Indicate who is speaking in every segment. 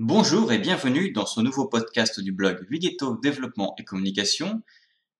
Speaker 1: Bonjour et bienvenue dans ce nouveau podcast du blog Vigeto Développement et Communication.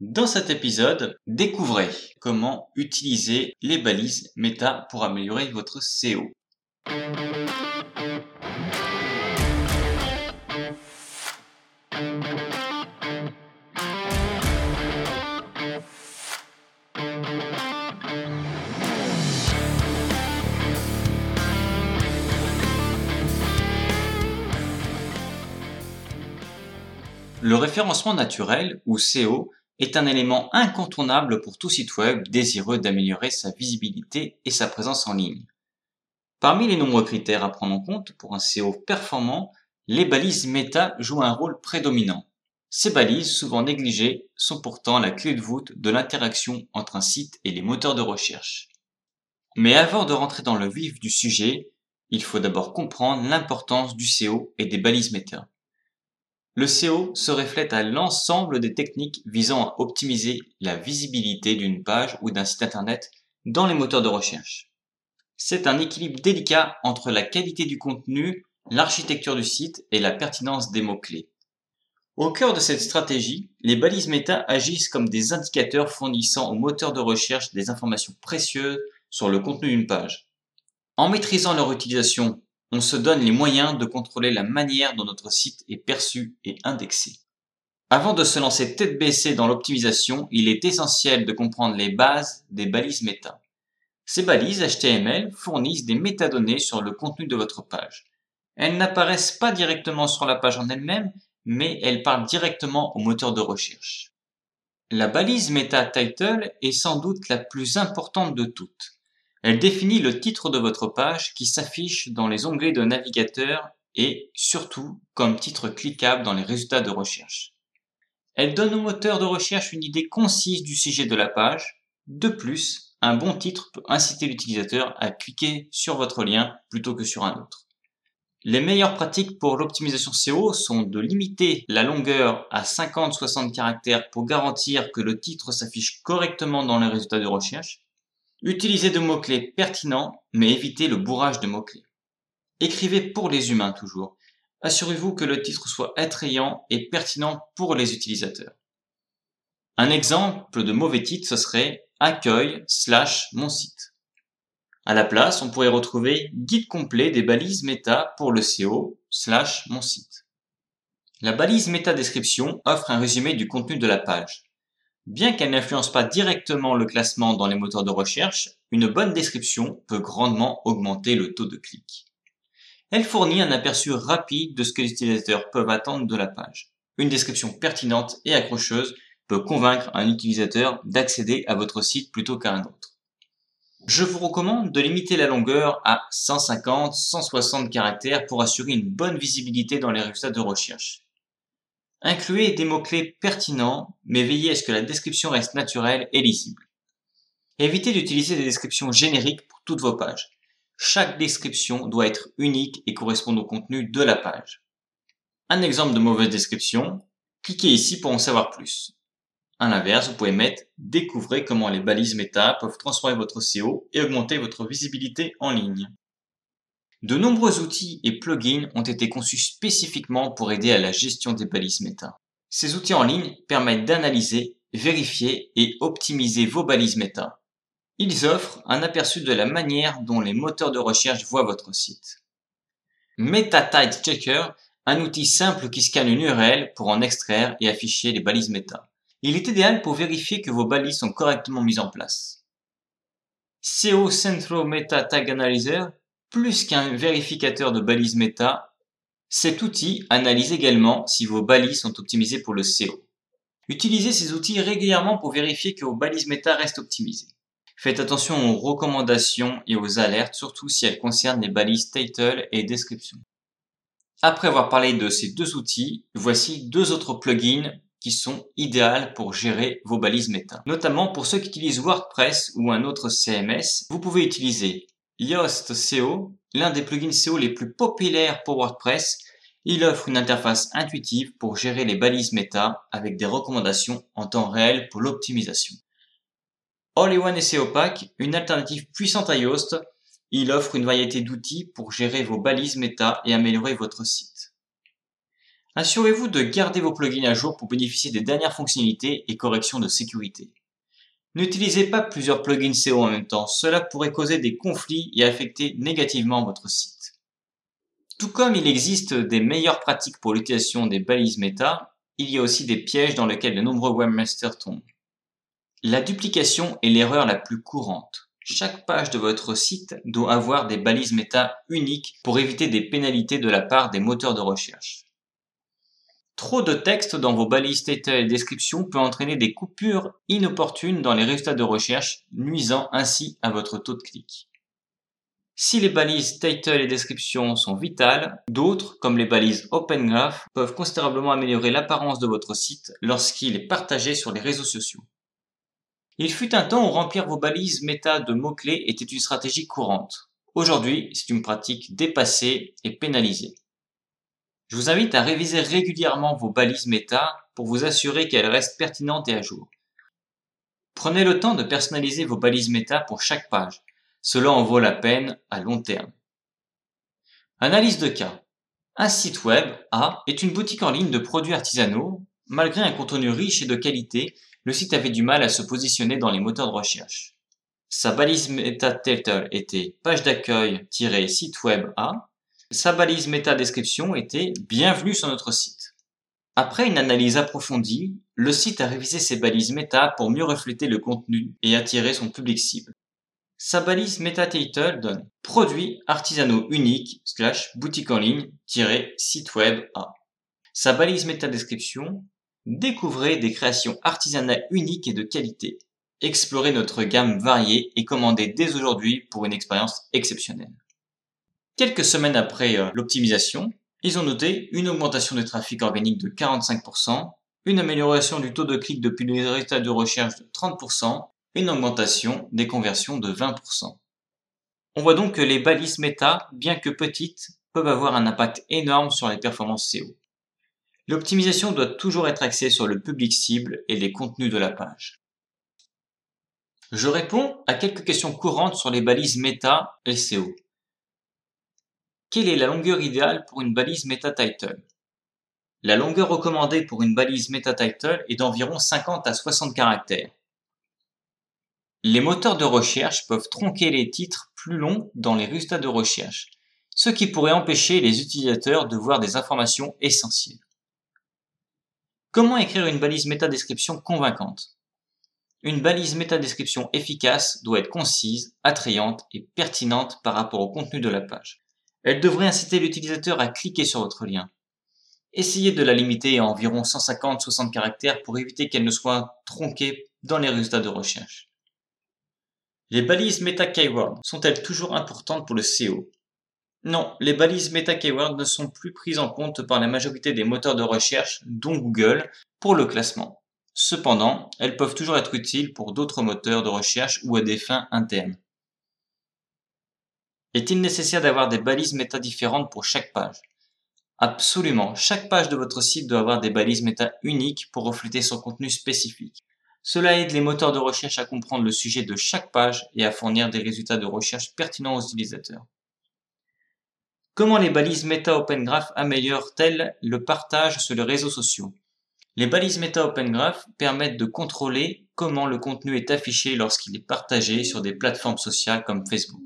Speaker 1: Dans cet épisode, découvrez comment utiliser les balises Meta pour améliorer votre SEO. Le référencement naturel, ou SEO, est un élément incontournable pour tout site web désireux d'améliorer sa visibilité et sa présence en ligne. Parmi les nombreux critères à prendre en compte pour un SEO performant, les balises méta jouent un rôle prédominant. Ces balises, souvent négligées, sont pourtant la clé de voûte de l'interaction entre un site et les moteurs de recherche. Mais avant de rentrer dans le vif du sujet, il faut d'abord comprendre l'importance du SEO et des balises méta. Le SEO se reflète à l'ensemble des techniques visant à optimiser la visibilité d'une page ou d'un site internet dans les moteurs de recherche. C'est un équilibre délicat entre la qualité du contenu, l'architecture du site et la pertinence des mots-clés. Au cœur de cette stratégie, les balises méta agissent comme des indicateurs fournissant aux moteurs de recherche des informations précieuses sur le contenu d'une page. En maîtrisant leur utilisation on se donne les moyens de contrôler la manière dont notre site est perçu et indexé. Avant de se lancer tête baissée dans l'optimisation, il est essentiel de comprendre les bases des balises méta. Ces balises HTML fournissent des métadonnées sur le contenu de votre page. Elles n'apparaissent pas directement sur la page en elle-même, mais elles parlent directement au moteur de recherche. La balise meta title est sans doute la plus importante de toutes. Elle définit le titre de votre page qui s'affiche dans les onglets de navigateur et surtout comme titre cliquable dans les résultats de recherche. Elle donne au moteur de recherche une idée concise du sujet de la page. De plus, un bon titre peut inciter l'utilisateur à cliquer sur votre lien plutôt que sur un autre. Les meilleures pratiques pour l'optimisation SEO sont de limiter la longueur à 50-60 caractères pour garantir que le titre s'affiche correctement dans les résultats de recherche Utilisez de mots-clés pertinents, mais évitez le bourrage de mots-clés. Écrivez pour les humains toujours. Assurez-vous que le titre soit attrayant et pertinent pour les utilisateurs. Un exemple de mauvais titre, ce serait accueil slash mon site. À la place, on pourrait retrouver guide complet des balises méta pour le SEO slash mon site. La balise méta description offre un résumé du contenu de la page. Bien qu'elle n'influence pas directement le classement dans les moteurs de recherche, une bonne description peut grandement augmenter le taux de clic. Elle fournit un aperçu rapide de ce que les utilisateurs peuvent attendre de la page. Une description pertinente et accrocheuse peut convaincre un utilisateur d'accéder à votre site plutôt qu'à un autre. Je vous recommande de limiter la longueur à 150-160 caractères pour assurer une bonne visibilité dans les résultats de recherche. Incluez des mots-clés pertinents, mais veillez à ce que la description reste naturelle et lisible. Évitez d'utiliser des descriptions génériques pour toutes vos pages. Chaque description doit être unique et correspondre au contenu de la page. Un exemple de mauvaise description, cliquez ici pour en savoir plus. À l'inverse, vous pouvez mettre Découvrez comment les balises méta peuvent transformer votre SEO et augmenter votre visibilité en ligne. De nombreux outils et plugins ont été conçus spécifiquement pour aider à la gestion des balises méta. Ces outils en ligne permettent d'analyser, vérifier et optimiser vos balises méta. Ils offrent un aperçu de la manière dont les moteurs de recherche voient votre site. MetaTight Checker, un outil simple qui scanne une URL pour en extraire et afficher les balises méta. Il est idéal pour vérifier que vos balises sont correctement mises en place. SEO Centro Meta Tag Analyzer plus qu'un vérificateur de balises méta, cet outil analyse également si vos balises sont optimisées pour le SEO. Utilisez ces outils régulièrement pour vérifier que vos balises méta restent optimisées. Faites attention aux recommandations et aux alertes, surtout si elles concernent les balises title et description. Après avoir parlé de ces deux outils, voici deux autres plugins qui sont idéaux pour gérer vos balises méta. Notamment pour ceux qui utilisent WordPress ou un autre CMS, vous pouvez utiliser Yoast SEO, l'un des plugins SEO les plus populaires pour WordPress, il offre une interface intuitive pour gérer les balises méta avec des recommandations en temps réel pour l'optimisation. All-in-One SEO Pack, une alternative puissante à Yoast, il offre une variété d'outils pour gérer vos balises méta et améliorer votre site. Assurez-vous de garder vos plugins à jour pour bénéficier des dernières fonctionnalités et corrections de sécurité. N'utilisez pas plusieurs plugins SEO en même temps, cela pourrait causer des conflits et affecter négativement votre site. Tout comme il existe des meilleures pratiques pour l'utilisation des balises méta, il y a aussi des pièges dans lesquels de nombreux webmasters tombent. La duplication est l'erreur la plus courante. Chaque page de votre site doit avoir des balises méta uniques pour éviter des pénalités de la part des moteurs de recherche. Trop de texte dans vos balises title et description peut entraîner des coupures inopportunes dans les résultats de recherche, nuisant ainsi à votre taux de clic. Si les balises title et description sont vitales, d'autres, comme les balises Open Graph, peuvent considérablement améliorer l'apparence de votre site lorsqu'il est partagé sur les réseaux sociaux. Il fut un temps où remplir vos balises méta de mots-clés était une stratégie courante. Aujourd'hui, c'est une pratique dépassée et pénalisée. Je vous invite à réviser régulièrement vos balises méta pour vous assurer qu'elles restent pertinentes et à jour. Prenez le temps de personnaliser vos balises méta pour chaque page. Cela en vaut la peine à long terme. Analyse de cas. Un site web A est une boutique en ligne de produits artisanaux. Malgré un contenu riche et de qualité, le site avait du mal à se positionner dans les moteurs de recherche. Sa balise meta title était page d'accueil-site web A sa balise méta-description était Bienvenue sur notre site. Après une analyse approfondie, le site a révisé ses balises méta pour mieux refléter le contenu et attirer son public cible. Sa balise méta-title donne Produit artisanaux unique slash boutique en ligne site web A. Sa balise méta-description Découvrez des créations artisanales uniques et de qualité. Explorez notre gamme variée et commandez dès aujourd'hui pour une expérience exceptionnelle. Quelques semaines après euh, l'optimisation, ils ont noté une augmentation du trafic organique de 45%, une amélioration du taux de clic depuis les résultats de recherche de 30%, une augmentation des conversions de 20%. On voit donc que les balises méta, bien que petites, peuvent avoir un impact énorme sur les performances SEO. L'optimisation doit toujours être axée sur le public cible et les contenus de la page. Je réponds à quelques questions courantes sur les balises méta et SEO. Quelle est la longueur idéale pour une balise meta-title La longueur recommandée pour une balise meta-title est d'environ 50 à 60 caractères. Les moteurs de recherche peuvent tronquer les titres plus longs dans les résultats de recherche, ce qui pourrait empêcher les utilisateurs de voir des informations essentielles. Comment écrire une balise métadescription convaincante? Une balise métadescription efficace doit être concise, attrayante et pertinente par rapport au contenu de la page. Elle devrait inciter l'utilisateur à cliquer sur votre lien. Essayez de la limiter à environ 150-60 caractères pour éviter qu'elle ne soit tronquée dans les résultats de recherche. Les balises meta-keyword sont-elles toujours importantes pour le SEO Non, les balises meta-keyword ne sont plus prises en compte par la majorité des moteurs de recherche, dont Google, pour le classement. Cependant, elles peuvent toujours être utiles pour d'autres moteurs de recherche ou à des fins internes. Est-il nécessaire d'avoir des balises méta différentes pour chaque page? Absolument, chaque page de votre site doit avoir des balises méta uniques pour refléter son contenu spécifique. Cela aide les moteurs de recherche à comprendre le sujet de chaque page et à fournir des résultats de recherche pertinents aux utilisateurs. Comment les balises Meta Open Graph améliorent-elles le partage sur les réseaux sociaux? Les balises Meta Open Graph permettent de contrôler comment le contenu est affiché lorsqu'il est partagé sur des plateformes sociales comme Facebook.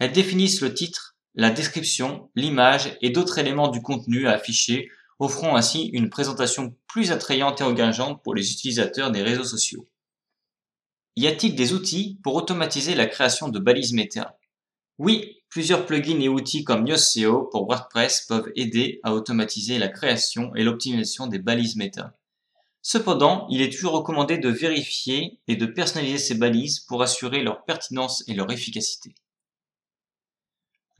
Speaker 1: Elles définissent le titre, la description, l'image et d'autres éléments du contenu à afficher, offrant ainsi une présentation plus attrayante et engageante pour les utilisateurs des réseaux sociaux. Y a-t-il des outils pour automatiser la création de balises méta? Oui, plusieurs plugins et outils comme YoSeo pour WordPress peuvent aider à automatiser la création et l'optimisation des balises méta. Cependant, il est toujours recommandé de vérifier et de personnaliser ces balises pour assurer leur pertinence et leur efficacité.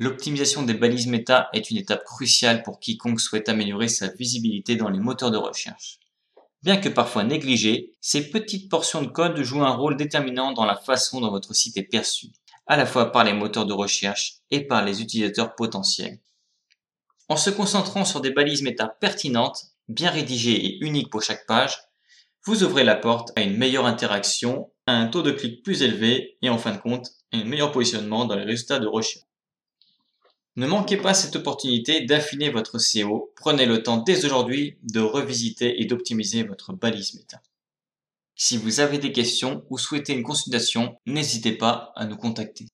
Speaker 1: L'optimisation des balises méta est une étape cruciale pour quiconque souhaite améliorer sa visibilité dans les moteurs de recherche. Bien que parfois négligées, ces petites portions de code jouent un rôle déterminant dans la façon dont votre site est perçu, à la fois par les moteurs de recherche et par les utilisateurs potentiels. En se concentrant sur des balises méta pertinentes, bien rédigées et uniques pour chaque page, vous ouvrez la porte à une meilleure interaction, à un taux de clic plus élevé et en fin de compte, un meilleur positionnement dans les résultats de recherche. Ne manquez pas cette opportunité d'affiner votre SEO. Prenez le temps dès aujourd'hui de revisiter et d'optimiser votre balise méta. Si vous avez des questions ou souhaitez une consultation, n'hésitez pas à nous contacter.